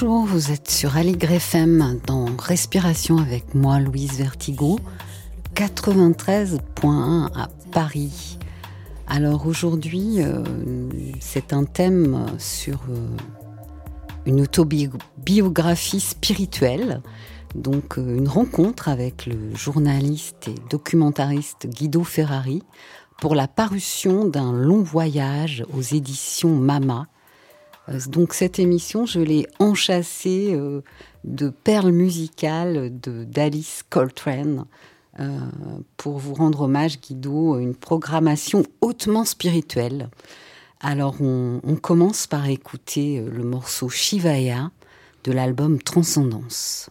Bonjour, vous êtes sur Aligre FM dans Respiration avec moi, Louise Vertigo, 93.1 à Paris. Alors aujourd'hui, euh, c'est un thème sur euh, une autobiographie spirituelle, donc euh, une rencontre avec le journaliste et documentariste Guido Ferrari pour la parution d'un long voyage aux éditions Mama. Euh, Donc cette émission, je l'ai enchâssée euh, de perles musicales de d'Alice Coltrane euh, pour vous rendre hommage, Guido, une programmation hautement spirituelle. Alors on, on commence par écouter le morceau Shivaya de l'album Transcendance.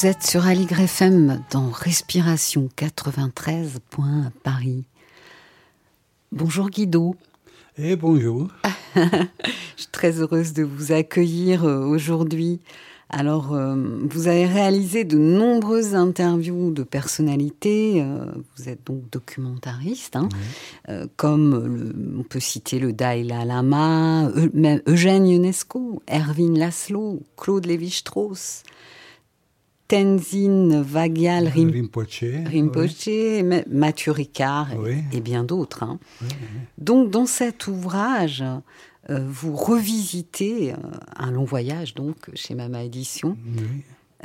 Vous êtes sur Aligre FM dans Respiration 93. à Paris. Bonjour Guido. Et bonjour. Je suis très heureuse de vous accueillir euh, aujourd'hui. Alors, euh, vous avez réalisé de nombreuses interviews de personnalités. euh, vous êtes donc documentariste, hein, euh, comme le- on peut citer le Dalai Lama, même Eugène Ionesco, Erwin Laszlo, Claude Lévi-Strauss, Tenzin Vagyal Rim- Rinpoche. Rinpoche, Ma- Mathieu Ricard et- Oui. et bien d'autres. hein. Oui. Donc, dans cet ouvrage, euh, vous revisitez euh, un long voyage, donc, chez Mama Édition,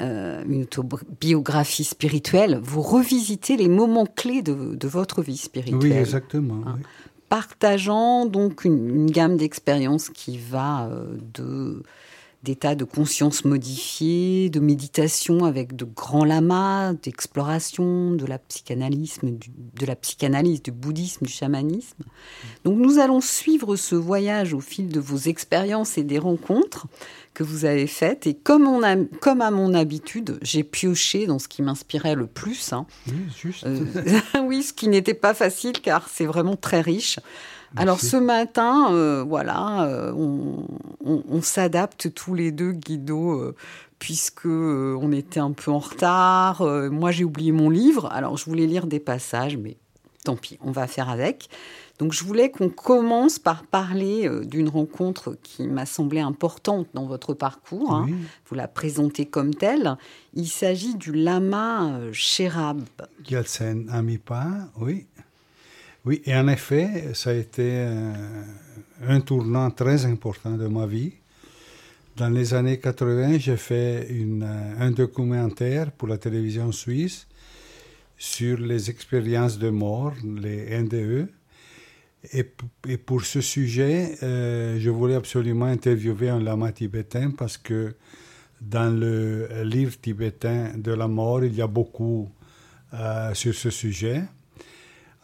euh, une autobiographie spirituelle. Vous revisitez les moments clés de, de votre vie spirituelle, Oui, exactement. Oui. partageant donc une, une gamme d'expériences qui va de d'état de conscience modifié, de méditation avec de grands lamas, d'exploration, de la psychanalyse, du, de la psychanalyse, du bouddhisme, du chamanisme. Donc nous allons suivre ce voyage au fil de vos expériences et des rencontres que vous avez faites. Et comme, on a, comme à mon habitude, j'ai pioché dans ce qui m'inspirait le plus. hein. Oui, juste. Euh, oui, ce qui n'était pas facile car c'est vraiment très riche. Alors Merci. ce matin, euh, voilà, euh, on, on- on s'adapte tous les deux, Guido, euh, puisque euh, on était un peu en retard. Euh, moi, j'ai oublié mon livre, alors je voulais lire des passages, mais tant pis, on va faire avec. Donc je voulais qu'on commence par parler euh, d'une rencontre qui m'a semblé importante dans votre parcours. hein. Oui. Vous la présentez comme telle. Il s'agit du lama Sherab. Gyaltsen Amipa, oui. Oui, et en effet, ça a été euh, un tournant très important de ma vie. Dans les années 80, j'ai fait euh, un documentaire pour la télévision suisse sur les expériences de mort, les NDE. Et, pour ce sujet, euh, je voulais absolument interviewer un lama tibétain parce que dans le livre tibétain de la mort, il y a beaucoup sur ce sujet.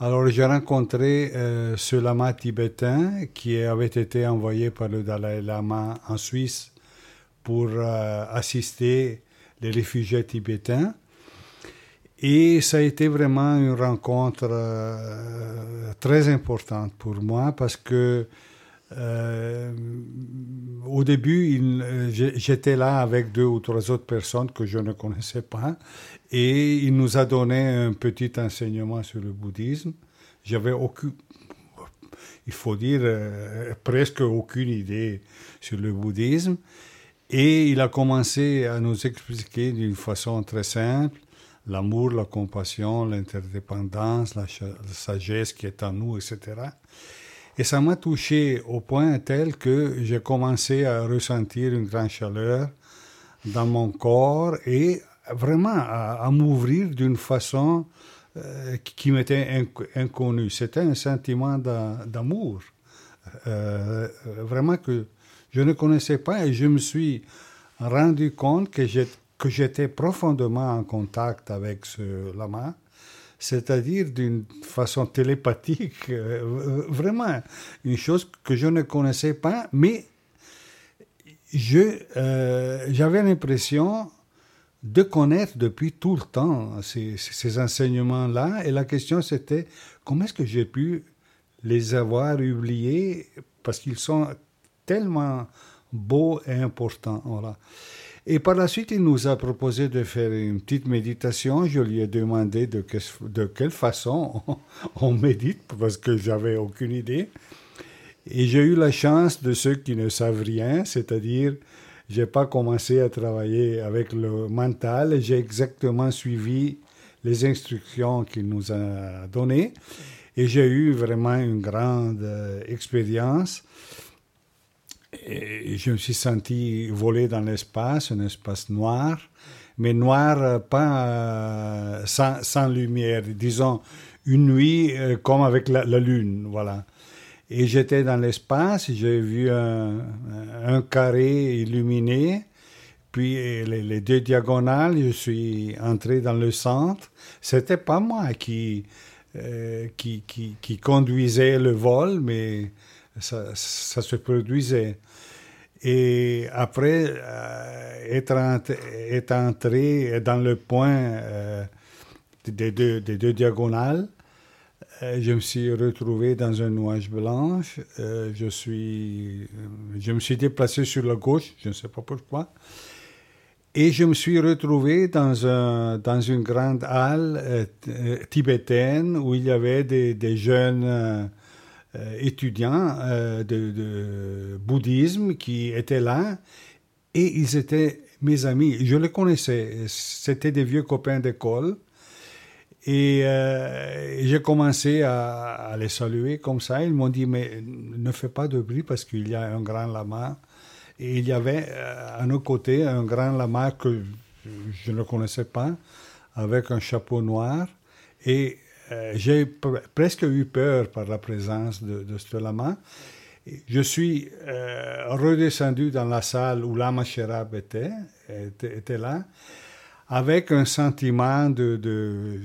Alors j'ai rencontré euh, ce lama tibétain qui avait été envoyé par le Dalai Lama en Suisse pour euh, assister les réfugiés tibétains. Et ça a été vraiment une rencontre euh, très importante pour moi parce que au début, j'étais là avec deux ou trois autres personnes que je ne connaissais pas et il nous a donné un petit enseignement sur le bouddhisme. J'avais aucune, il faut dire, euh, presque aucune idée sur le bouddhisme. Et il a commencé à nous expliquer d'une façon très simple l'amour, la compassion, l'interdépendance, la, la sagesse qui est en nous, etc. Et ça m'a touché au point tel que j'ai commencé à ressentir une grande chaleur dans mon corps et vraiment à, m'ouvrir d'une façon euh, qui, m'était inc- inconnue. C'était un sentiment d'a- d'amour, euh, vraiment que je ne connaissais pas et je me suis rendu compte que j'étais profondément en contact avec ce lama, c'est-à-dire d'une façon télépathique, euh, vraiment une chose que je ne connaissais pas, mais je, j'avais l'impression de connaître depuis tout le temps ces, enseignements-là. Et la question, c'était comment est-ce que j'ai pu les avoir oubliés? Parce qu'ils sont tellement beaux et importants. Voilà. Et par la suite, il nous a proposé de faire une petite méditation. Je lui ai demandé de, de quelle façon on, on médite parce que j'avais aucune idée. Et j'ai eu la chance de ceux qui ne savent rien, c'est-à-dire, j'ai pas commencé à travailler avec le mental, j'ai exactement suivi les instructions qu'il nous a données, et j'ai eu vraiment une grande euh, expérience. Et je me suis senti voler dans l'espace, un espace noir, mais noir euh, pas euh, sans, lumière, disons une nuit comme avec la, la lune, voilà. Et j'étais dans l'espace, j'ai vu un, carré illuminé, puis les, deux diagonales, je suis entré dans le centre. C'était pas moi qui, euh, qui, conduisait le vol, mais ça, se produisait. Et après euh, être, entré dans le point euh, des, deux, diagonales, je me suis retrouvé dans un nuage blanche. je, suis, je me suis déplacé sur la gauche, je ne sais pas pourquoi. Et je me suis retrouvé dans, un, dans une grande halle tibétaine où il y avait des, jeunes euh, étudiants euh, de, bouddhisme qui étaient là et ils étaient mes amis. Je les connaissais. C'était des vieux copains d'école. Et euh, j'ai commencé à, les saluer comme ça. Ils m'ont dit, mais ne fais pas de bruit parce qu'il y a un grand lama. Et il y avait à nos côtés un grand lama que je ne connaissais pas, avec un chapeau noir. Et euh, j'ai presque eu peur par la présence de, ce lama. Je suis euh, redescendu dans la salle où Lama Sherab était, était, là, avec un sentiment de... de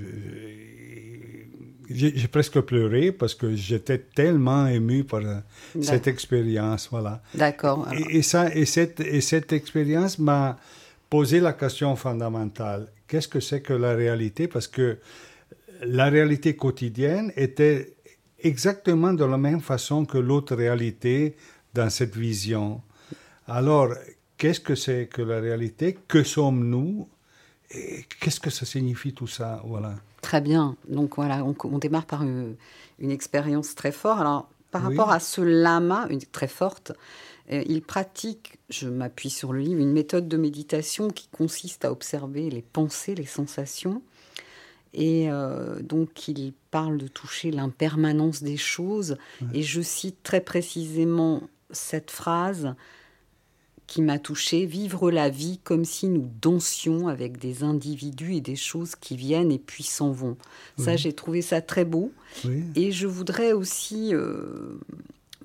j'ai presque pleuré parce que j'étais tellement ému par cette expérience, voilà. D'accord. Et, et, ça, et cette, et cette expérience m'a posé la question fondamentale. Qu'est-ce que c'est que la réalité? Parce que la réalité quotidienne était exactement de la même façon que l'autre réalité dans cette vision. Alors, qu'est-ce que c'est que la réalité? Que sommes-nous? Qu'est-ce que ça signifie tout ça Voilà? Très bien. Donc voilà, on, démarre par une, expérience très forte. Alors, par rapport à ce lama, une très forte, euh, il pratique, je m'appuie sur le livre, une méthode de méditation qui consiste à observer les pensées, les sensations, et euh, donc, il parle de toucher l'impermanence des choses. Et je cite très précisément cette phrase qui m'a touchée Vivre la vie comme si nous dansions avec des individus et des choses qui viennent et puis s'en vont. Ça, j'ai trouvé ça très beau. Et je voudrais aussi. Euh,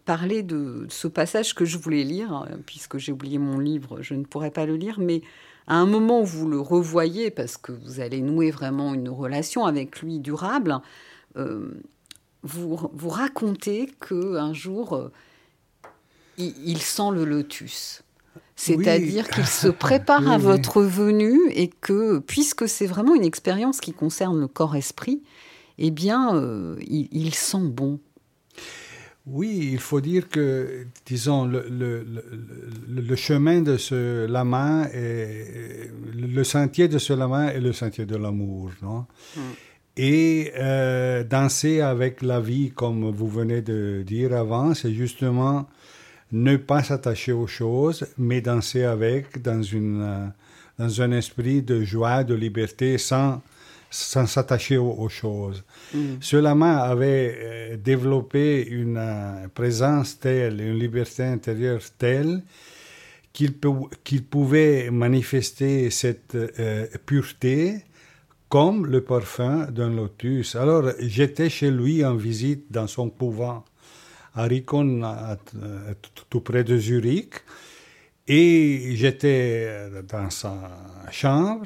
parler de ce passage que je voulais lire, puisque j'ai oublié mon livre, je ne pourrais pas le lire, mais à un moment où vous le revoyez, parce que vous allez nouer vraiment une relation avec lui durable, euh, vous, vous racontez qu'un jour, euh, il, sent le lotus. C'est-à-dire qu'il se prépare à votre venue et que, puisque c'est vraiment une expérience qui concerne le corps-esprit, eh bien, euh, il, sent bon. Oui, il faut dire que, disons, le, le, le, chemin de ce lama, est, le sentier de ce lama est le sentier de l'amour, non? Mm. Et euh, danser avec la vie, comme vous venez de dire avant, c'est justement ne pas s'attacher aux choses, mais danser avec dans, une, euh, dans un esprit de joie, de liberté, sans sans s'attacher aux, choses. Mm. Ce lama avait euh, développé une euh, présence telle, une liberté intérieure telle qu'il pouvait manifester cette euh, pureté comme le parfum d'un lotus. Alors j'étais chez lui en visite dans son couvent à Rikon, tout près de Zurich, et j'étais dans sa chambre.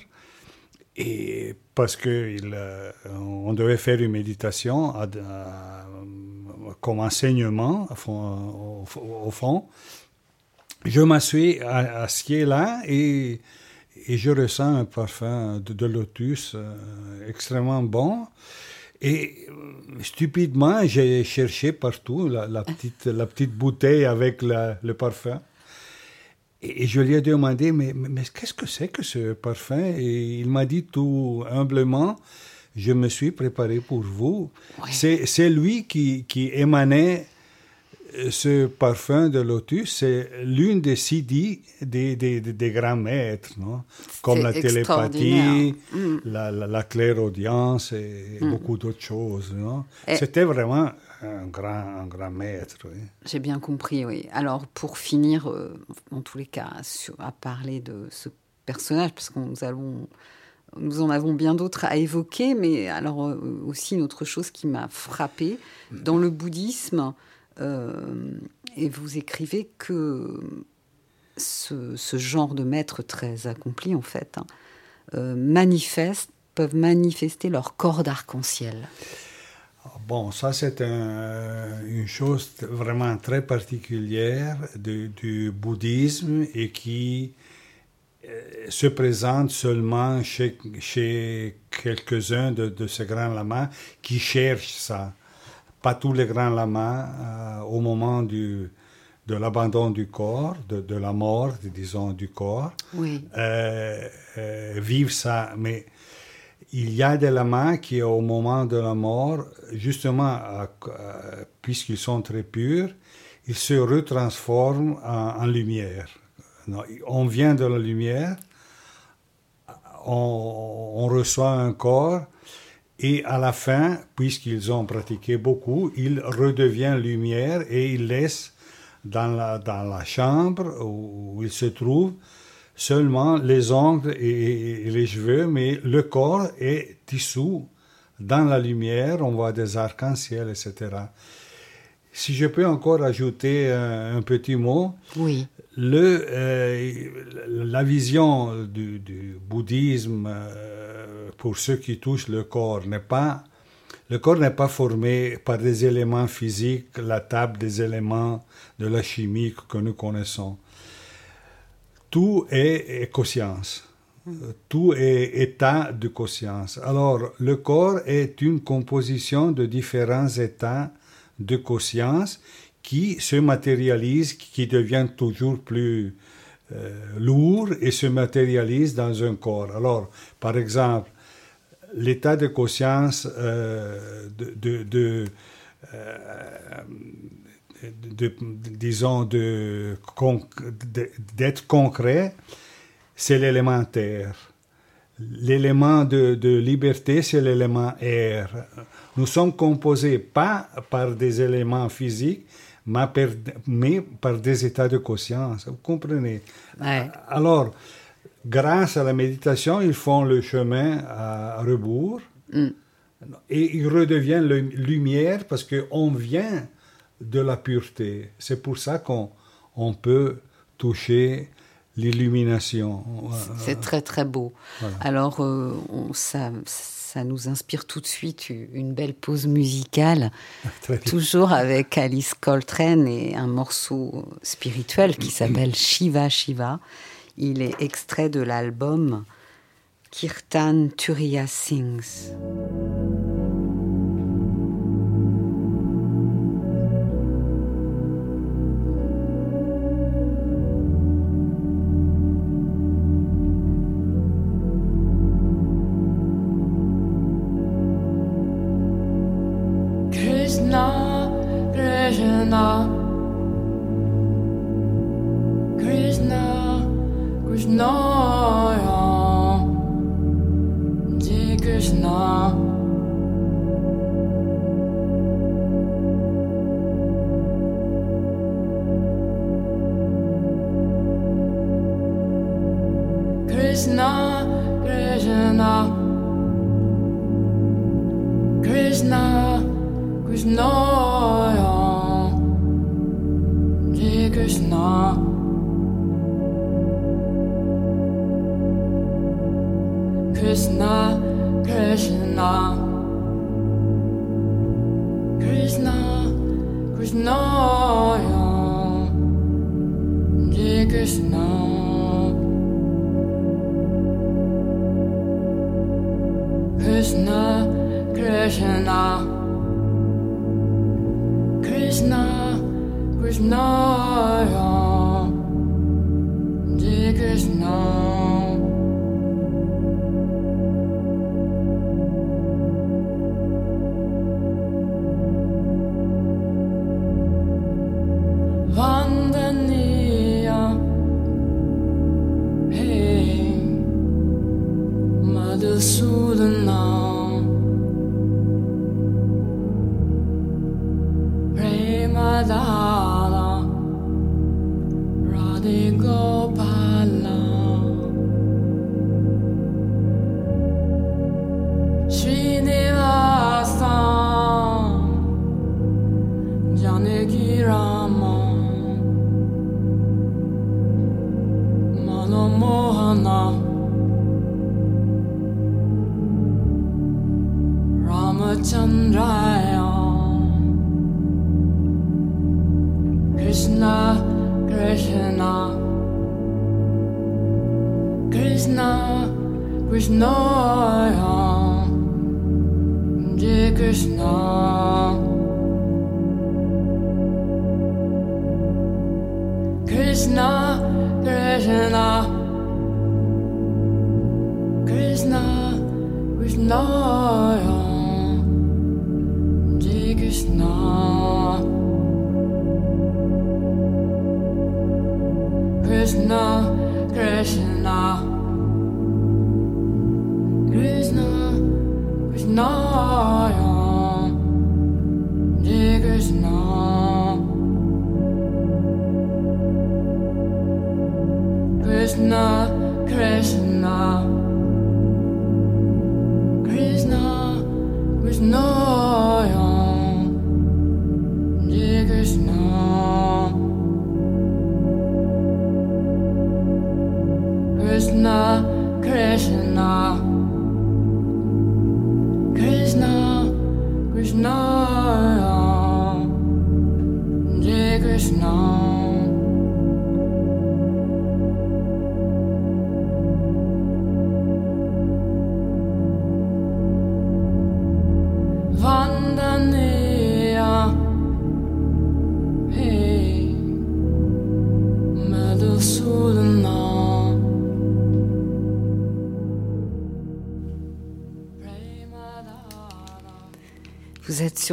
Et parce qu'on euh, devait faire une méditation comme enseignement au, fond, je m'assois assis là et, et, je ressens un parfum de, lotus euh, extrêmement bon. Et euh, stupidement, j'ai cherché partout la, petite, la petite bouteille avec le parfum. Et, je lui ai demandé, mais, mais, qu'est-ce que c'est que ce parfum? Et il m'a dit tout humblement, je me suis préparé pour vous. C'est lui qui, qui émanait ce parfum de lotus, c'est l'une des CD des, des, des, grands maîtres, non? comme la télépathie, mm. la, la, clairaudience et mm. beaucoup d'autres choses. C'était vraiment un grand, un grand maître. J'ai bien compris, oui. Alors, pour finir, euh, en tous les cas, sur, à parler de ce personnage, parce que nous allons nous en avons bien d'autres à évoquer, mais alors euh, aussi une autre chose qui m'a frappée, dans le bouddhisme, et vous écrivez que ce, genre de maîtres très accomplis, en fait, hein, manifestent, peuvent manifester leur corps d'arc-en-ciel. Bon, ça c'est un- une chose vraiment très particulière du, bouddhisme et qui euh, se présente seulement chez, quelques-uns de ces grands lamas qui cherchent ça. Pas tous les grands lamas euh, au moment du, de l'abandon du corps, de, de la mort, disons, du corps, Oui. euh, euh, vivent ça. Mais il y a des lamas qui, au moment de la mort, justement, puisqu'ils sont très purs, ils se retransforment en, en lumière. Non, On vient de la lumière, on, on reçoit un corps, et à la fin, puisqu'ils ont pratiqué beaucoup, ils redeviennent lumière et ils laissent dans la, dans la chambre où, ils se trouvent seulement les ongles et, et les cheveux, mais le corps est dissous dans la lumière, on voit des arcs-en-ciel, etc. Si je peux encore ajouter un, un petit mot, Oui. Euh, la vision du, bouddhisme euh, pour ceux qui touchent le corps n'est pas le corps n'est pas formé par des éléments physiques, la table des éléments de la chimie que nous connaissons. Tout est conscience. Tout est état de conscience. Alors, le corps est une composition de différents états de conscience qui se matérialisent, qui deviennent toujours plus euh, lourds et se matérialisent dans un corps. Alors, par exemple, l'état de conscience euh, euh, de- disons, d'être concret, c'est l'élémentaire. L'élément de liberté, c'est l'élément air. Nous sommes composés pas par des éléments physiques, mais par, des états de conscience. Vous comprenez? Ouais. Alors, grâce à la méditation, ils font le chemin à rebours Mm. et ils redeviennent le- lumière parce qu'on vient de la pureté. C'est pour ça qu'on on peut toucher l'illumination. C'est très très beau. Voilà. Alors, euh, on- ça, ça nous inspire tout de suite une belle pause musicale, toujours avec Alice Coltrane et un morceau spirituel qui s'appelle Shiva Shiva. Il est extrait de l'album Kirtan Turiya Sings. Krishna Krishna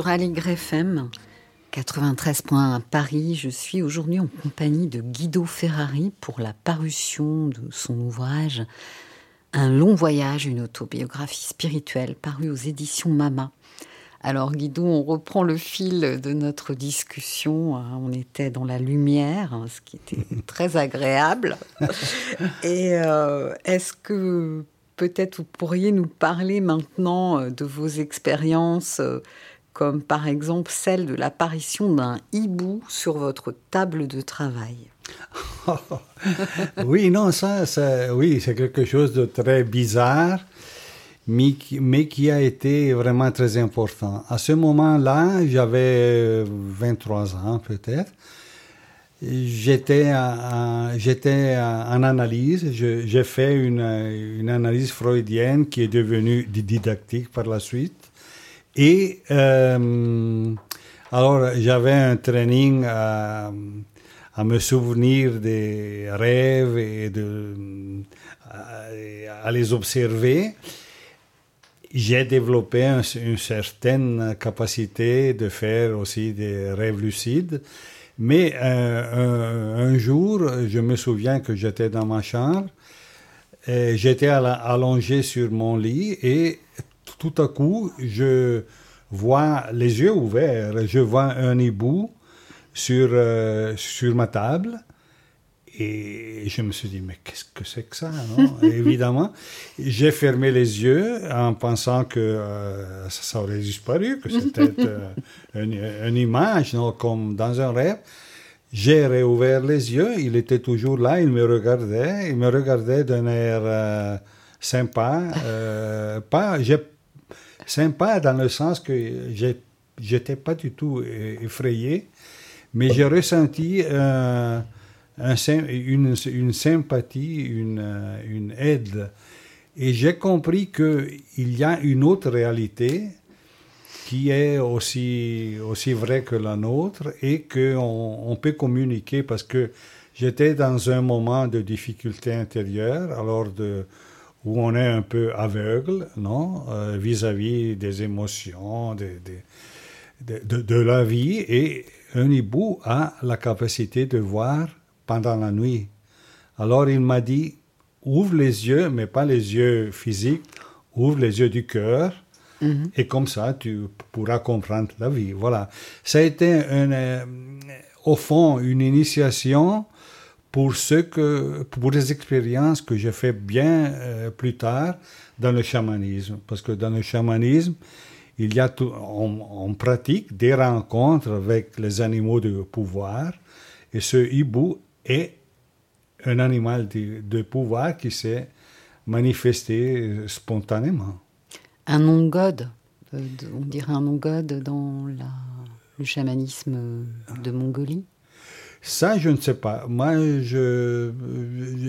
sur Aligre FM 93.1 à Paris. Je suis aujourd'hui en compagnie de Guido Ferrari pour la parution de son ouvrage Un long voyage, une autobiographie spirituelle parue aux éditions Mama. Alors Guido, on reprend le fil de notre discussion. On était dans la lumière, hein, ce qui était très agréable. Et euh, est-ce que peut-être vous pourriez nous parler maintenant euh, de vos expériences, euh, comme par exemple celle de l'apparition d'un hibou sur votre table de travail oui, non, ça, ça oui, c'est quelque chose de très bizarre, mais qui, a été vraiment très important. À ce moment-là, j'avais 23 ans peut-être. J'étais en, analyse, j'ai fait une analyse freudienne qui est devenue didactique par la suite. Et euh, alors j'avais un training à, me souvenir des rêves et de, à, les observer. J'ai développé un- une certaine capacité de faire aussi des rêves lucides. Mais euh, un, jour, je me souviens que j'étais dans ma chambre, j'étais allongé sur mon lit et tout à coup, je vois les yeux ouverts, je vois un hibou sur, euh, sur ma table. Et je me suis dit, mais qu'est-ce que c'est que ça non? Évidemment, j'ai fermé les yeux en pensant que euh, ça, aurait disparu, que c'était euh, une, une image, non, comme dans un rêve. J'ai réouvert les yeux, il était toujours là, il me regardait, il me regardait d'un air euh, sympa, pas, j'ai- sympa dans le sens que j'étais pas du tout effrayé, mais j'ai ressenti euh, un une, une sympathie, une, une aide. Et j'ai compris qu'il y a une autre réalité qui est aussi, aussi vraie que la nôtre et qu'on on peut communiquer parce que j'étais dans un moment de difficulté intérieure, alors de, où on est un peu aveugle, non, euh, vis-à-vis des émotions, des- des- de, de- de la vie, et un hibou a la capacité de voir pendant la nuit. Alors il m'a dit, ouvre les yeux, mais pas les yeux physiques, ouvre les yeux du cœur, et comme ça tu pourras comprendre la vie. Voilà. Ça a été un, euh, au fond une initiation pour ce que pour des expériences que j'ai fait bien euh, plus tard dans le chamanisme parce que dans le chamanisme il y a tout, on, pratique des rencontres avec les animaux de pouvoir et ce hibou est un animal de, de pouvoir qui s'est manifesté spontanément. Un nom god, euh, on dirait un nom god dans le chamanisme de Mongolie? Ça, je ne sais pas. Moi, je,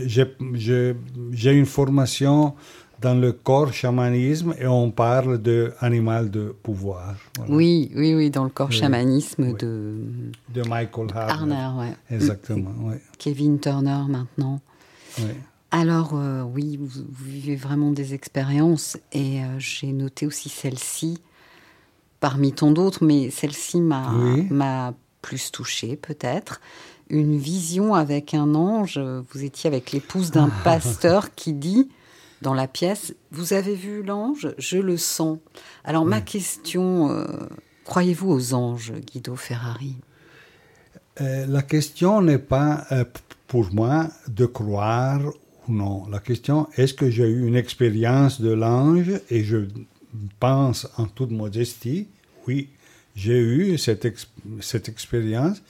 j'ai, une formation dans le corps chamanisme et on parle de animal de pouvoir. Voilà. Oui, oui, oui, dans le corps chamanisme Oui. de De Michael Harner. Arner, ouais. Exactement, oui. Kevin Turner maintenant. oui. Alors euh, oui, vous, vous vivez vraiment des expériences et euh, j'ai noté aussi celle-ci parmi tant d'autres, mais celle-ci m'a Oui. Plus touchée peut-être. Une vision avec un ange. Vous étiez avec l'épouse d'un pasteur qui dit dans la pièce Vous avez vu l'ange? Je le sens. Alors ma question euh, croyez-vous aux anges, Guido Ferrari? Euh, la question n'est pas euh, pour moi de croire ou non. La question est-ce que j'ai eu une expérience de l'ange? Et je pense en toute modestie, oui, j'ai eu cette, cette expérience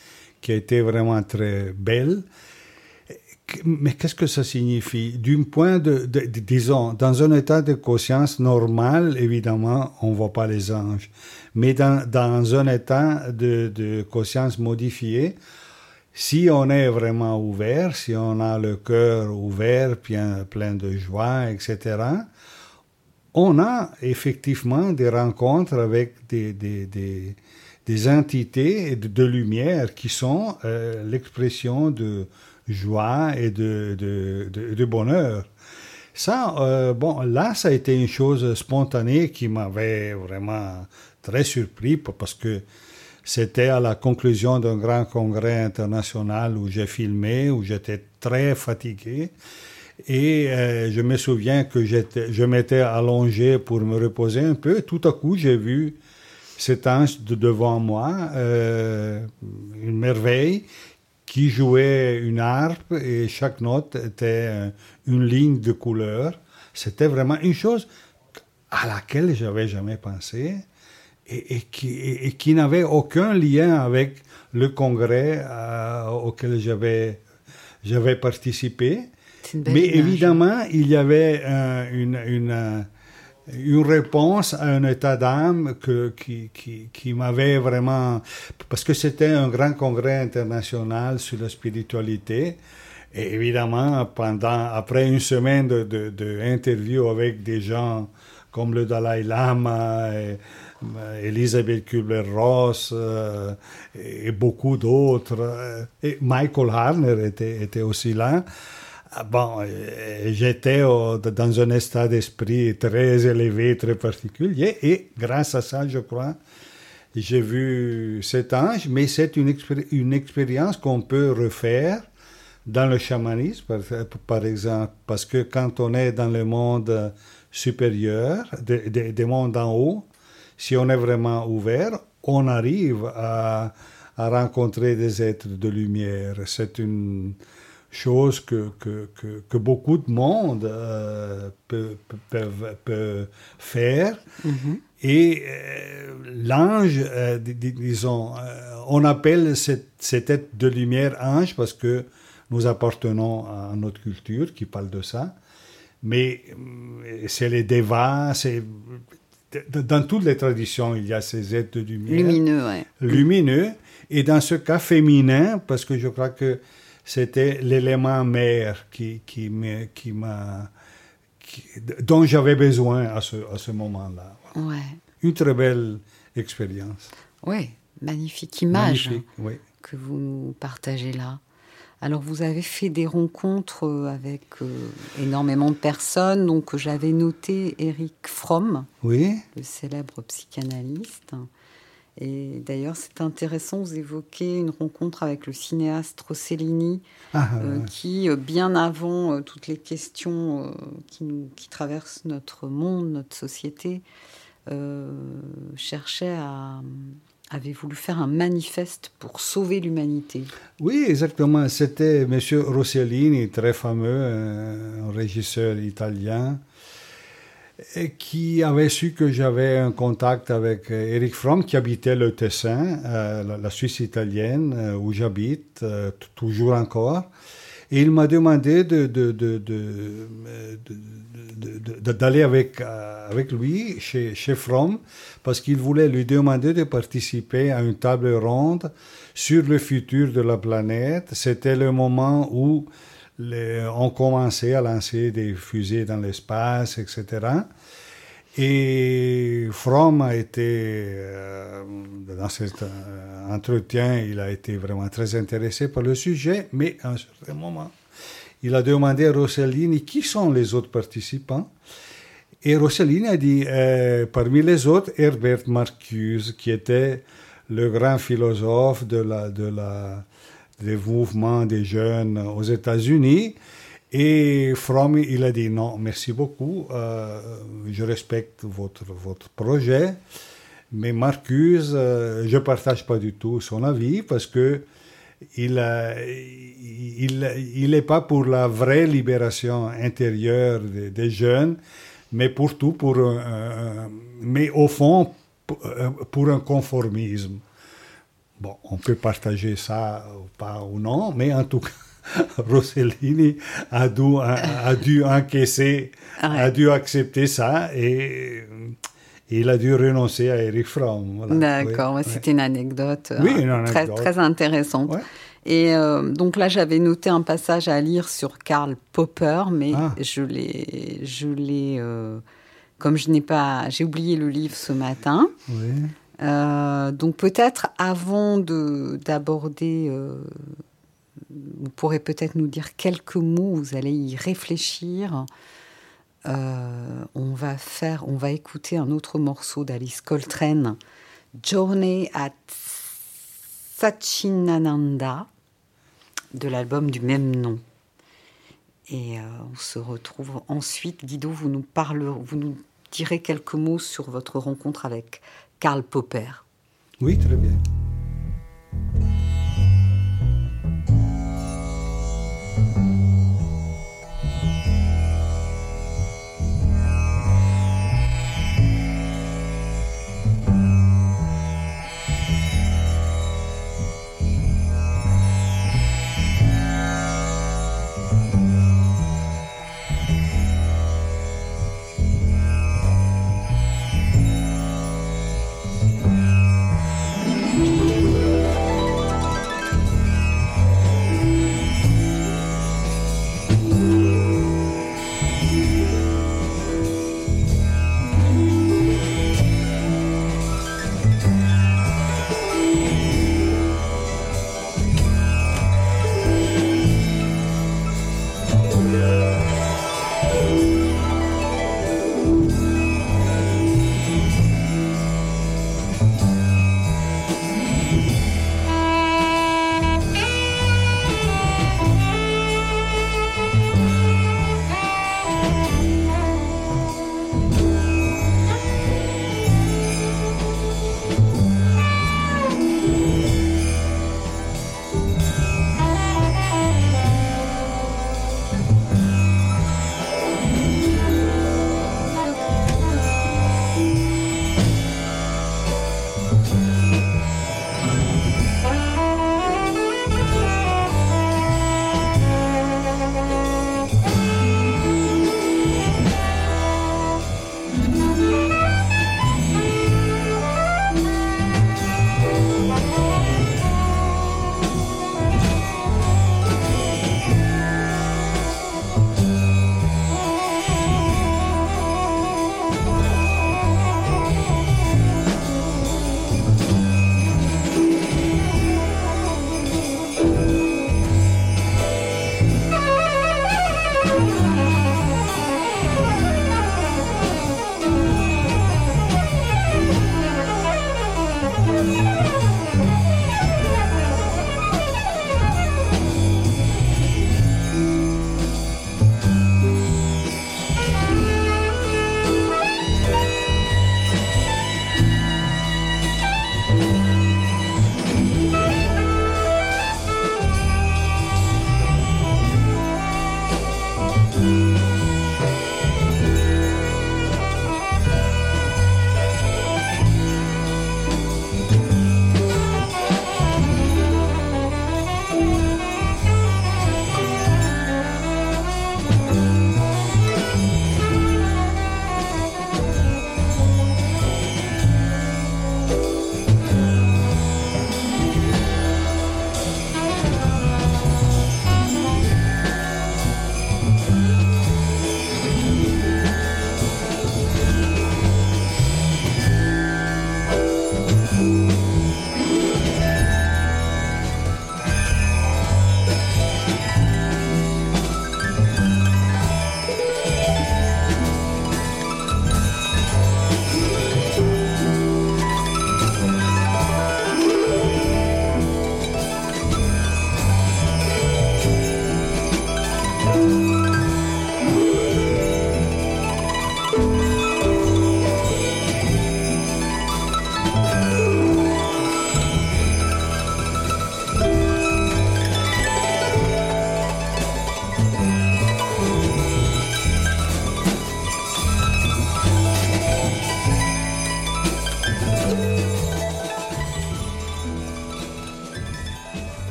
qui a été vraiment très belle. Mais qu'est-ce que ça signifie? D'un point de- disons, dans un état de conscience normal, évidemment, on ne voit pas les anges. Mais dans, dans un état de, de conscience modifié, si on est vraiment ouvert, si on a le cœur ouvert, plein, plein de joie, etc., on a effectivement des rencontres avec des, des, des, des entités de, lumière qui sont euh, l'expression de joie et de, de, bonheur. Ça, euh, bon, là, ça a été une chose spontanée qui m'avait vraiment très surpris parce que c'était à la conclusion d'un grand congrès international où j'ai filmé, où j'étais très fatigué. Et euh, je me souviens que je m'étais allongé pour me reposer un peu. Tout à coup, j'ai vu cet ange de devant moi, euh, une merveille, qui jouait une harpe et chaque note était euh, une ligne de couleur. C'était vraiment une chose à laquelle j'avais jamais pensé et, qui, n'avait aucun lien avec le congrès auquel j'avais participé. C'est une belle Mais image. évidemment, il y avait euh, une, une, euh, une réponse à un état d'âme qui, qui, qui m'avait vraiment... Parce que c'était un grand congrès international sur la spiritualité. Et évidemment, pendant, après une semaine de, de, de interviews avec des gens comme le Dalai Lama, et, euh, Elisabeth Kubler-Ross euh, et beaucoup d'autres, et Michael Harner était, était aussi là. Ah, Bon, euh, j'étais dans un état d'esprit très élevé, très particulier, et grâce à ça, je crois, j'ai vu cet ange, mais c'est une, expéri- une expérience qu'on peut refaire dans le chamanisme, par, exemple, parce que quand on est dans le monde supérieur, des mondes en haut, si on est vraiment ouvert, on arrive à, à rencontrer des êtres de lumière. C'est une chose que, que, que, que beaucoup de monde euh, peut- faire. Et euh, l'ange, euh, dis- dis- disons, euh, on appelle cette, cet être de lumière ange parce que nous appartenons à notre culture qui parle de ça. Mais c'est les devas, c'est dans toutes les traditions, il y a ces êtres de lumière Lumineux, ouais. lumineux, et dans ce cas féminin, parce que je crois que c'était l'élément mère qui, qui m'a, qui- dont j'avais besoin à ce, à ce moment-là. Ouais. Une très belle expérience. Ouais, magnifique image Magnifique, oui. que vous nous partagez là. Alors, vous avez fait des rencontres euh, avec euh, énormément de personnes. Donc, j'avais noté Eric Fromm, Oui, le célèbre psychanalyste. Et d'ailleurs, c'est intéressant, vous évoquez une rencontre avec le cinéaste Rossellini, ah, euh, ouais. qui, euh, bien avant euh, toutes les questions euh, qui, nous- qui traversent notre monde, notre société, cherchait à avait voulu faire un manifeste pour sauver l'humanité? oui, exactement. C'était M. Rossellini, très fameux, un régisseur italien, qui avait su que j'avais un contact avec euh, Eric Fromm, qui habitait le Tessin, euh, la, Suisse italienne, euh, où j'habite, toujours encore. Et il m'a demandé de, de, de, d'aller avec, avec lui chez, chez Fromm parce qu'il voulait lui demander de participer à une table ronde sur le futur de la planète. C'était le moment où les- on commençait à lancer des fusées dans l'espace, etc. Et Fromm a été, euh, dans cet euh, entretien, il a été vraiment très intéressé par le sujet, mais à un certain moment, il a demandé à Rossellini qui sont les autres participants. Et Rossellini a dit, euh, parmi les autres, Herbert Marcuse, qui était le grand philosophe de la, des mouvements des jeunes aux États-Unis. Et Fromm, il a dit non, merci beaucoup, euh, je respecte votre, votre projet, mais Marcuse, euh, je ne partage pas du tout son avis parce que il n'est il, il pas pour la vraie libération intérieure des, jeunes, mais pour tout, pour mais au fond, pour, pour un conformisme. Bon, on peut partager ça ou pas ou non, mais en tout cas, Rossellini a dû, a, a dû encaisser, Ah ouais. a dû accepter ça et, il a dû renoncer à Eric Fromm. voilà. D'accord, Oui, ouais, oui. c'était une anecdote, Oui, euh, une très, anecdote. très intéressante. Ouais. Et euh, donc là, j'avais noté un passage à lire sur Karl Popper, mais Ah. je l'ai, je l'ai, euh, comme je n'ai pas, j'ai oublié le livre ce matin. Oui. Euh, donc peut-être avant de d'aborder, euh, vous pourrez peut-être nous dire quelques mots. Vous allez y réfléchir. Euh, on va faire, on va écouter un autre morceau d'Alice Coltrane, Journey at Sachinananda, de l'album du même nom. Et on se retrouve ensuite. Guido, vous nous parlerez, vous nous direz quelques mots sur votre rencontre avec Karl Popper. Oui, très bien.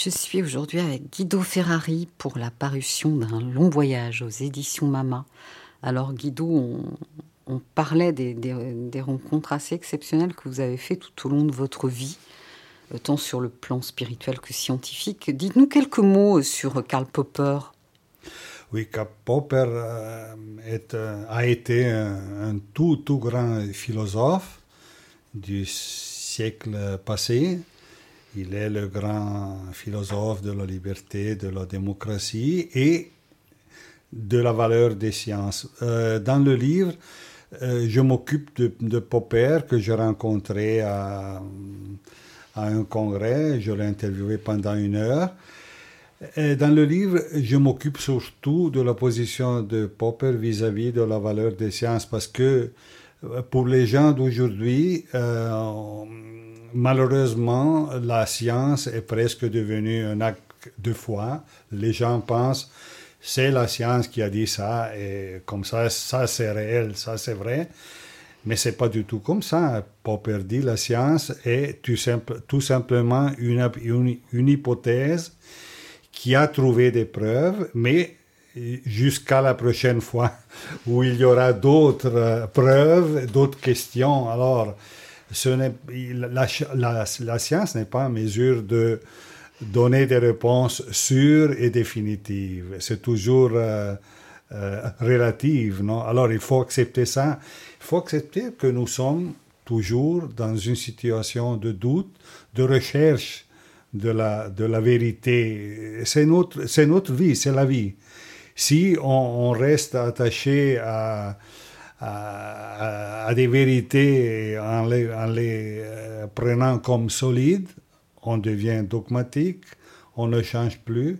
Je suis aujourd'hui avec Guido Ferrari pour la parution d'un long voyage aux éditions Mama. Alors Guido, on, parlait des, rencontres assez exceptionnelles que vous avez faites tout au long de votre vie, euh, tant sur le plan spirituel que scientifique. Dites-nous quelques mots sur Karl Popper. Oui, Karl Popper euh, euh, a été un, un tout, tout grand philosophe du siècle passé. Il est le grand philosophe de la liberté, de la démocratie et de la valeur des sciences. Euh, dans le livre, euh, je m'occupe de, Popper que j'ai rencontré à, un congrès. Je l'ai interviewé pendant une heure. Dans le livre, je m'occupe surtout de la position de Popper vis-à-vis de la valeur des sciences parce que euh, pour les gens d'aujourd'hui, malheureusement, la science est presque devenue un acte de foi. Les gens pensent c'est la science qui a dit ça et comme ça, ça c'est réel, ça c'est vrai. Mais c'est pas du tout comme ça. Popper dit la science est tout, tout simplement une, une, une hypothèse qui a trouvé des preuves, mais jusqu'à la prochaine fois où il y aura d'autres euh, preuves, d'autres questions. Alors, ce la, la, la science n'est pas en mesure de donner des réponses sûres et définitives. C'est toujours euh, euh, relative, non? Alors, il faut accepter ça. Il faut accepter que nous sommes toujours dans une situation de doute, de recherche de la, de la vérité. C'est notre, c'est notre vie, c'est la vie. Si on reste attaché à, à, à, des vérités en les, en les euh, prenant comme solides, on devient dogmatique, on ne change plus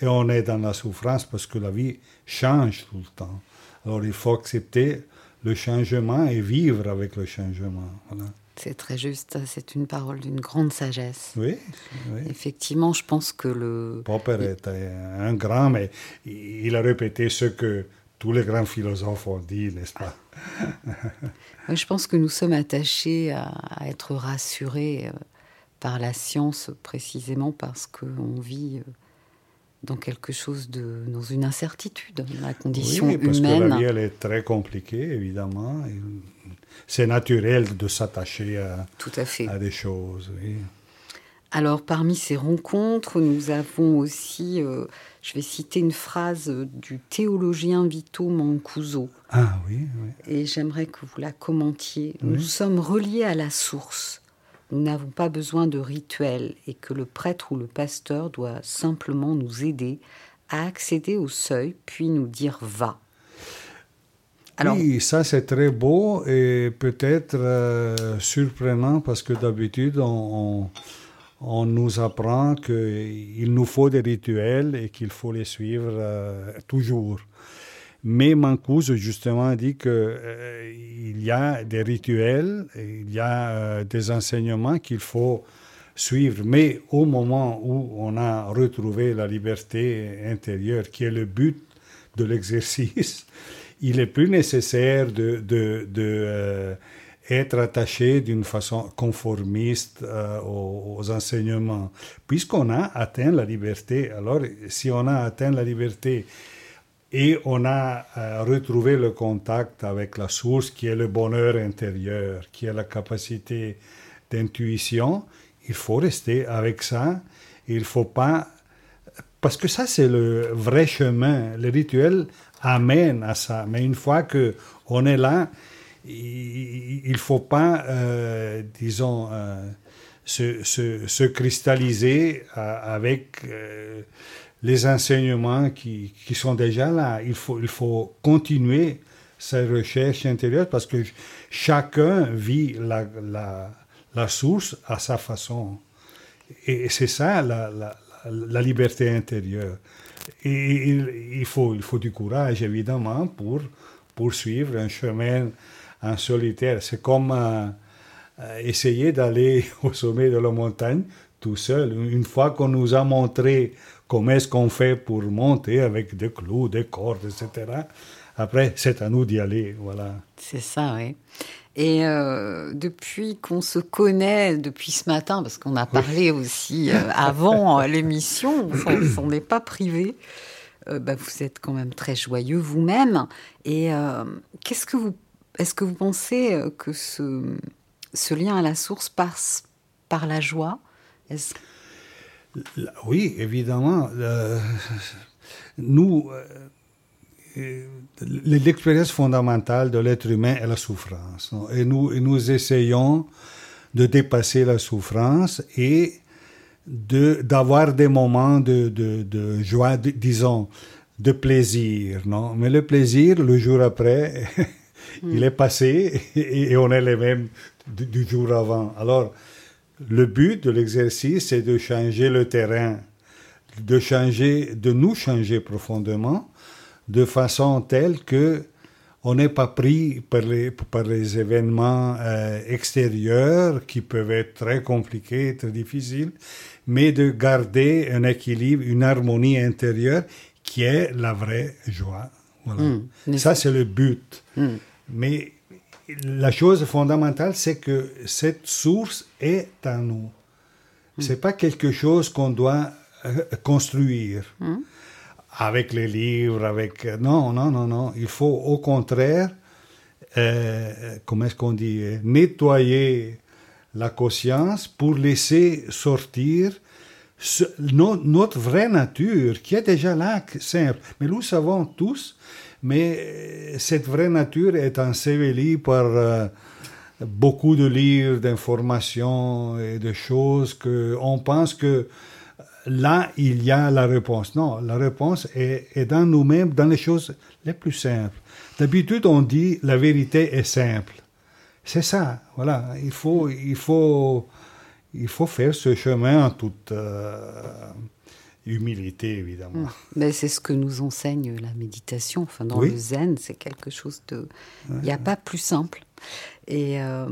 et on est dans la souffrance parce que la vie change tout le temps. Alors il faut accepter le changement et vivre avec le changement. Voilà. C'est très juste, c'est une parole d'une grande sagesse. Oui, oui. Effectivement, je pense que le... Popper était un grand, mais il a répété ce que tous les grands philosophes ont dit, n'est-ce pas? Je pense que nous sommes attachés à, à être rassurés euh, par la science précisément parce qu'on vit euh, dans quelque chose de dans une incertitude la condition oui, parce humaine que la vie elle est très compliquée évidemment c'est naturel de s'attacher à, Tout à, fait. à des choses oui. alors parmi ces rencontres nous avons aussi euh, je vais citer une phrase du théologien Vito Mancuso ah oui, oui. et j'aimerais que vous la commentiez oui. nous sommes reliés à la source nous n'avons pas besoin de rituels et que le prêtre ou le pasteur doit simplement nous aider à accéder au seuil, puis nous dire va. Alors, oui, ça c'est très beau et peut-être euh, surprenant parce que d'habitude on, on, on, nous apprend qu'il nous faut des rituels et qu'il faut les suivre euh, toujours. Mais Mancuso justement dit qu'il euh, y a des rituels, il y a euh, des enseignements qu'il faut suivre. Mais au moment où on a retrouvé la liberté intérieure, qui est le but de l'exercice, il est plus nécessaire de, de, de être attaché d'une façon conformiste aux, aux, enseignements. Puisqu'on a atteint la liberté, alors si on a atteint la liberté, et on a euh, retrouvé le contact avec la source qui est le bonheur intérieur, qui est la capacité d'intuition. Il faut rester avec ça. Il faut pas. Parce que ça, c'est le vrai chemin. Le rituel amène à ça. Mais une fois qu'on est là, il ne faut pas, euh, disons, euh, se, se, se, cristalliser avec les enseignements qui, qui, sont déjà là. Il faut, il faut continuer sa recherche intérieure parce que chacun vit la, la, source à sa façon. Et c'est ça la, la, liberté intérieure. Et il, faut, il faut du courage, évidemment, pour poursuivre un chemin en solitaire. C'est comme euh, essayer d'aller au sommet de la montagne tout seul. Une fois qu'on nous a montré comment est-ce qu'on fait pour monter avec des clous, des cordes, etc. Après, c'est à nous d'y aller, voilà. C'est ça, oui. Et euh, depuis qu'on se connaît, depuis ce matin, parce qu'on a parlé aussi euh, avant euh, l'émission, on s'en n'est pas privé, euh, bah, vous êtes quand même très joyeux vous-même. Et euh, qu'est-ce que vous, est-ce que vous pensez euh, que ce, lien à la source passe par la joie? Oui, évidemment. euh, nous, euh, l'expérience fondamentale de l'être humain est la souffrance. Et, nous, essayons de dépasser la souffrance et d'avoir des moments de, de- joie, disons, de plaisir. Non? Mais le plaisir, le jour après, il est passé et, et on est les mêmes du, du jour avant. Alors, le but de l'exercice, c'est de changer le terrain, de changer, de nous changer profondément, de façon telle que on n'est pas pris par les, par les événements euh, extérieurs qui peuvent être très compliqués, très difficiles, mais de garder un équilibre, une harmonie intérieure qui est la vraie joie. Voilà. Mm. Ça, c'est le but. Mm. Mais la chose fondamentale, c'est que cette source est en nous. C'est pas quelque chose qu'on doit euh, construire avec les livres, avec non, non, non, non. Il faut au contraire, euh, comment est-ce qu'on dit, euh, nettoyer la conscience pour laisser sortir ce- no- notre vraie nature qui est déjà là, simple. Mais nous savons tous, mais euh, cette vraie nature est ensevelie par euh, beaucoup de livres, d'informations et de choses que on pense que là, il y a la réponse. Non, la réponse est, dans nous-mêmes, dans les choses les plus simples. D'habitude, on dit la vérité est simple. C'est ça, voilà. Il faut, il faut, il faut faire ce chemin en toute euh, humilité, évidemment. Ben, c'est ce que nous enseigne la méditation. Enfin, dans Oui. le zen, c'est quelque chose de. Il n'y a pas plus simple. Et euh,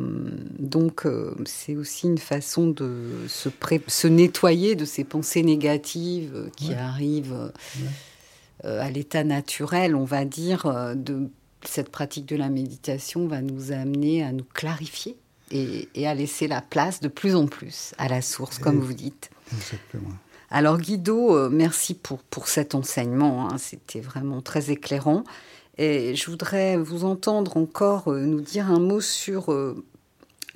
donc, euh, c'est aussi une façon de se, pré- se nettoyer de ces pensées négatives euh, qui Ouais. arrivent euh, à l'état naturel, on va dire. de cette pratique de la méditation va nous amener à nous clarifier et, et à laisser la place de plus en plus à la source, comme vous dites. Exactement. Alors Guido, euh, merci pour, pour cet enseignement, hein. c'était vraiment très éclairant. Et je voudrais vous entendre encore euh, nous dire un mot sur euh,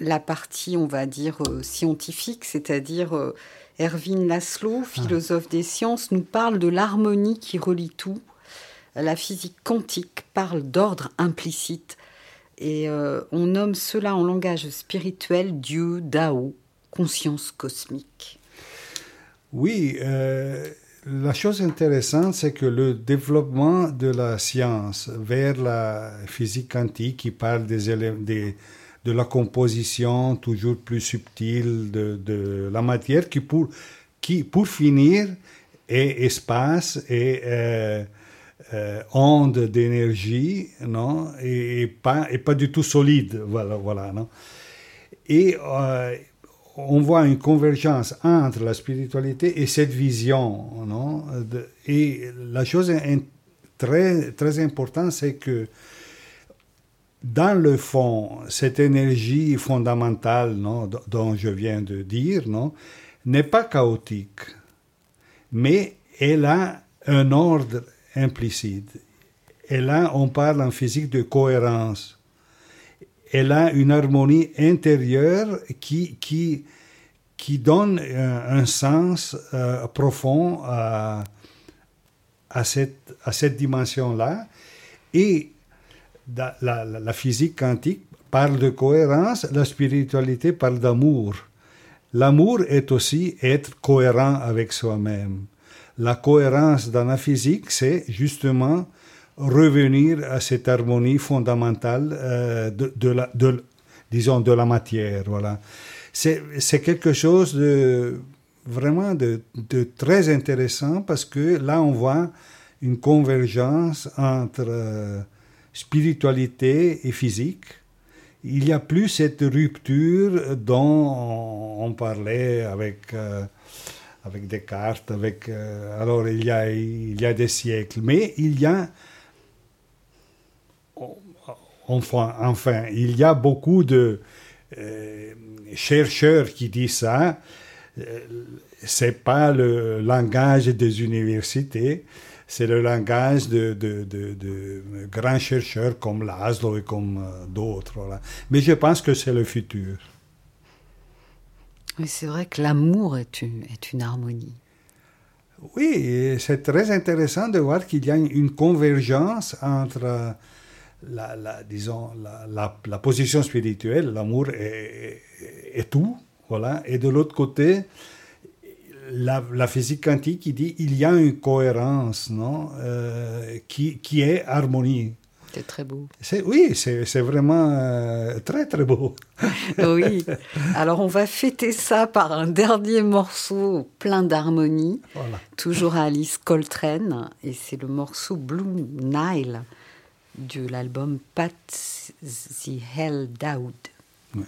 la partie, on va dire, euh, scientifique, c'est-à-dire Erwin Laszlo, philosophe des sciences, nous parle de l'harmonie qui relie tout. La physique quantique parle d'ordre implicite. Et on nomme cela en langage spirituel Dieu, Dao, conscience cosmique. Oui, euh, la chose intéressante, c'est que le développement de la science vers la physique quantique, qui parle de la composition toujours plus subtile de, la matière, qui pour, finir est espace et euh, euh, onde d'énergie, non, et, pas du tout solide, voilà, non. Et on voit une convergence entre la spiritualité et cette vision. Non? Et la chose très, très importante, c'est que dans le fond, cette énergie fondamentale non, dont je viens de dire n'est pas chaotique, mais elle a un ordre implicite. Et là, on parle en physique de cohérence elle a une harmonie intérieure qui, qui, qui donne un, sens euh, profond à, à cette, à cette dimension-là. Et la- la physique quantique parle de cohérence, la spiritualité parle d'amour. L'amour est aussi être cohérent avec soi-même. La cohérence dans la physique, c'est justement revenir à cette harmonie fondamentale euh, de, de la, disons, de la matière. Voilà. C'est quelque chose de vraiment de, de très intéressant parce que là, on voit une convergence entre euh, spiritualité et physique. Il n'y a plus cette rupture dont on parlait avec, euh, avec Descartes, avec, alors il y, a, il y a des siècles. Mais il y a, Enfin, enfin, il y a beaucoup de euh, chercheurs qui disent ça. Euh, c'est pas le langage des universités, c'est le langage de, de, de, de grands chercheurs comme Laszlo et comme euh, d'autres. Mais je pense que c'est le futur. Oui, c'est vrai que l'amour est une, est une harmonie. Oui, c'est très intéressant de voir qu'il y a une- une convergence entre la, la- disons, la, la- position spirituelle, l'amour est, est tout, voilà, et de l'autre côté, la, la physique quantique qui dit il y a une cohérence, non, euh, qui, qui est harmonie. C'est très beau. C'est, oui, c'est, c'est vraiment euh, très très beau. Oui. Alors on va fêter ça par un dernier morceau plein d'harmonie, Voilà. toujours à Alice Coltrane, et c'est le morceau Blue Nile de l'album Pat the Hell Down. Oui.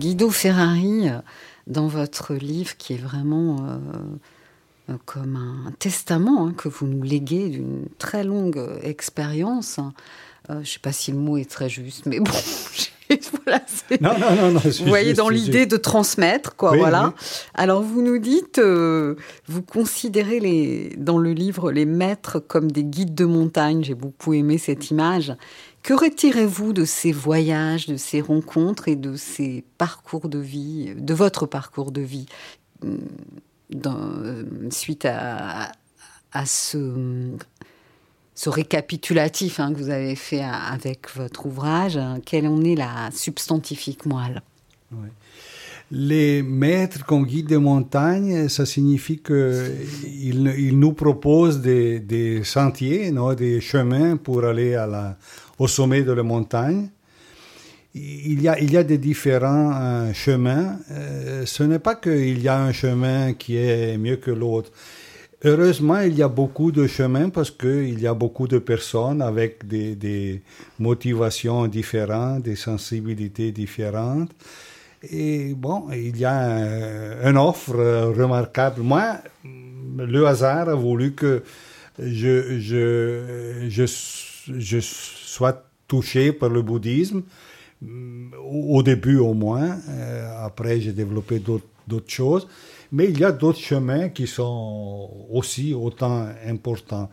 Guido Ferrari, euh, dans votre livre qui est vraiment euh, euh, comme un testament hein, que vous nous léguez d'une très longue expérience. Euh, je ne sais pas si le mot est très juste, mais bon, voilà, c'est- Non, non, non, non. c'est vous voyez dans l'idée de transmettre, quoi, Oui, voilà. oui. Alors vous nous dites, euh, vous considérez les, dans le livre les maîtres comme des guides de montagne. J'ai beaucoup aimé cette image. Que retirez-vous de ces voyages, de ces rencontres et de ces parcours de vie, de votre parcours de vie, hum, euh, suite à, ce, récapitulatif hein, que vous avez fait avec votre ouvrage hein, Quelle en est la substantifique moelle? Les maîtres comme guides de montagne, ça signifie qu'ils ils nous proposent des, des sentiers, non, des chemins pour aller à la, au sommet de la montagne. Il y a, il y a des différents euh, chemins. Euh, ce n'est pas qu'il y a un chemin qui est mieux que l'autre. Heureusement, il y a beaucoup de chemins parce qu'il y a beaucoup de personnes avec des, des motivations différentes, des sensibilités différentes. Et bon, il y a une offre euh, remarquable. Moi, le hasard a voulu que je sois touché par le bouddhisme, au début au moins. Euh, après, j'ai développé d'autres choses. Mais il y a d'autres chemins qui sont aussi autant importants.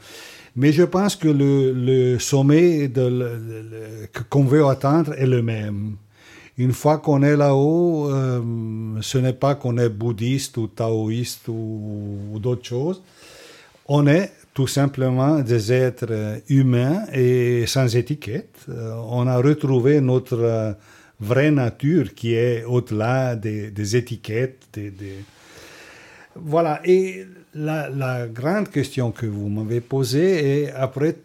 Mais je pense que le, le sommet qu'on veut atteindre est le même. Une fois qu'on est là-haut, euh, ce n'est pas qu'on est bouddhiste ou taoïste ou, ou d'autres choses. On est tout simplement des êtres euh, humains et sans étiquette. Euh, on a retrouvé notre euh, vraie nature qui est au-delà des, des étiquettes. Des, des- Voilà. Et la, la grande question que vous m'avez posée est après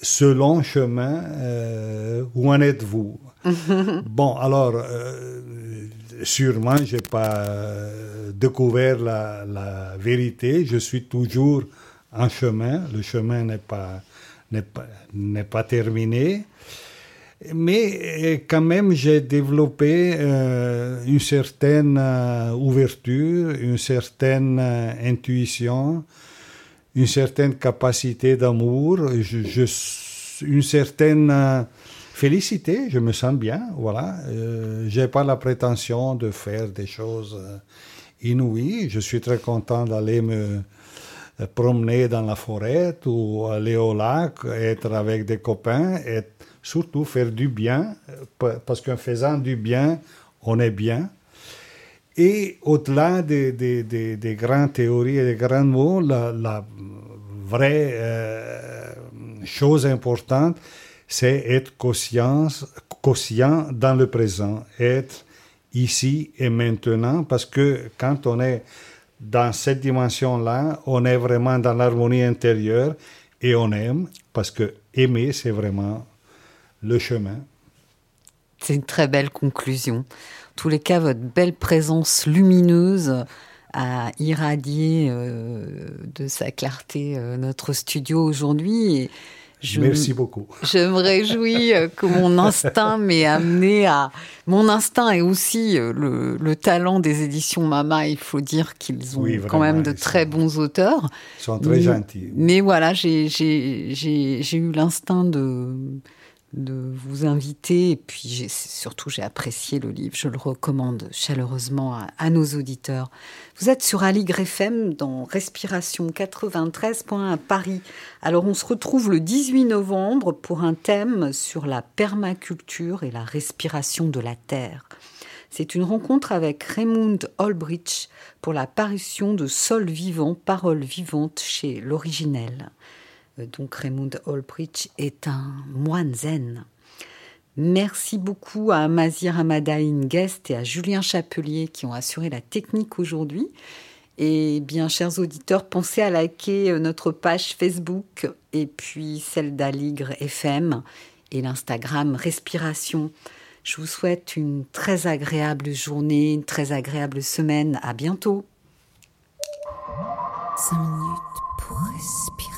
ce long chemin, euh, où en êtes-vous? Bon, alors, euh, sûrement, je n'ai pas découvert la, la vérité. Je suis toujours en chemin. Le chemin n'est pas, pas, pas terminé. Mais euh, quand même, j'ai développé euh, une certaine euh, ouverture, une certaine intuition, une certaine capacité d'amour, une certaine félicité, je me sens bien, voilà. J'ai pas la prétention de faire des choses inouïes, je suis très content d'aller me promener dans la forêt ou aller au lac, être avec des copains, et surtout faire du bien, pa- parce qu'en faisant du bien, on est bien. Et au-delà des, des, des, des grandes théories et des grands mots, la, vraie euh, chose importante, c'est être conscience, conscient dans le présent, être ici et maintenant, parce que quand on est dans cette dimension-là, on est vraiment dans l'harmonie intérieure et on aime, parce que aimer, c'est vraiment le chemin. C'est une très belle conclusion. En tous les cas, votre belle présence lumineuse a irradié euh, de sa clarté euh, notre studio aujourd'hui. Je Merci beaucoup. Je me réjouis euh, que mon instinct m'ait amené à. Mon instinct est aussi euh, le, le talent des éditions Mama. Il faut dire qu'ils ont Oui, quand même de très sont- bons auteurs. Ils sont très Mais- gentils. Mais voilà, j'ai eu l'instinct de, de vous inviter et puis surtout j'ai apprécié le livre. Je le recommande chaleureusement à, à nos auditeurs. Vous êtes sur Aligre FM dans Respiration 93.1 à Paris. Alors on se retrouve le 18 novembre pour un thème sur la permaculture et la respiration de la terre. C'est une rencontre avec Raymond Olbrich pour la parution de Sol vivant, paroles vivantes chez l'originel. Euh, Donc Raymond Olbrich est un moine zen. Merci beaucoup à Mazir Amadaïn Guest et à Julien Chapelier qui ont assuré la technique aujourd'hui. Et bien, chers auditeurs, pensez à liker euh, notre page Facebook et puis celle d'Aligre FM et l'Instagram Respiration. Je vous souhaite une très agréable journée, une très agréable semaine. À bientôt. Cinq minutes pour respirer.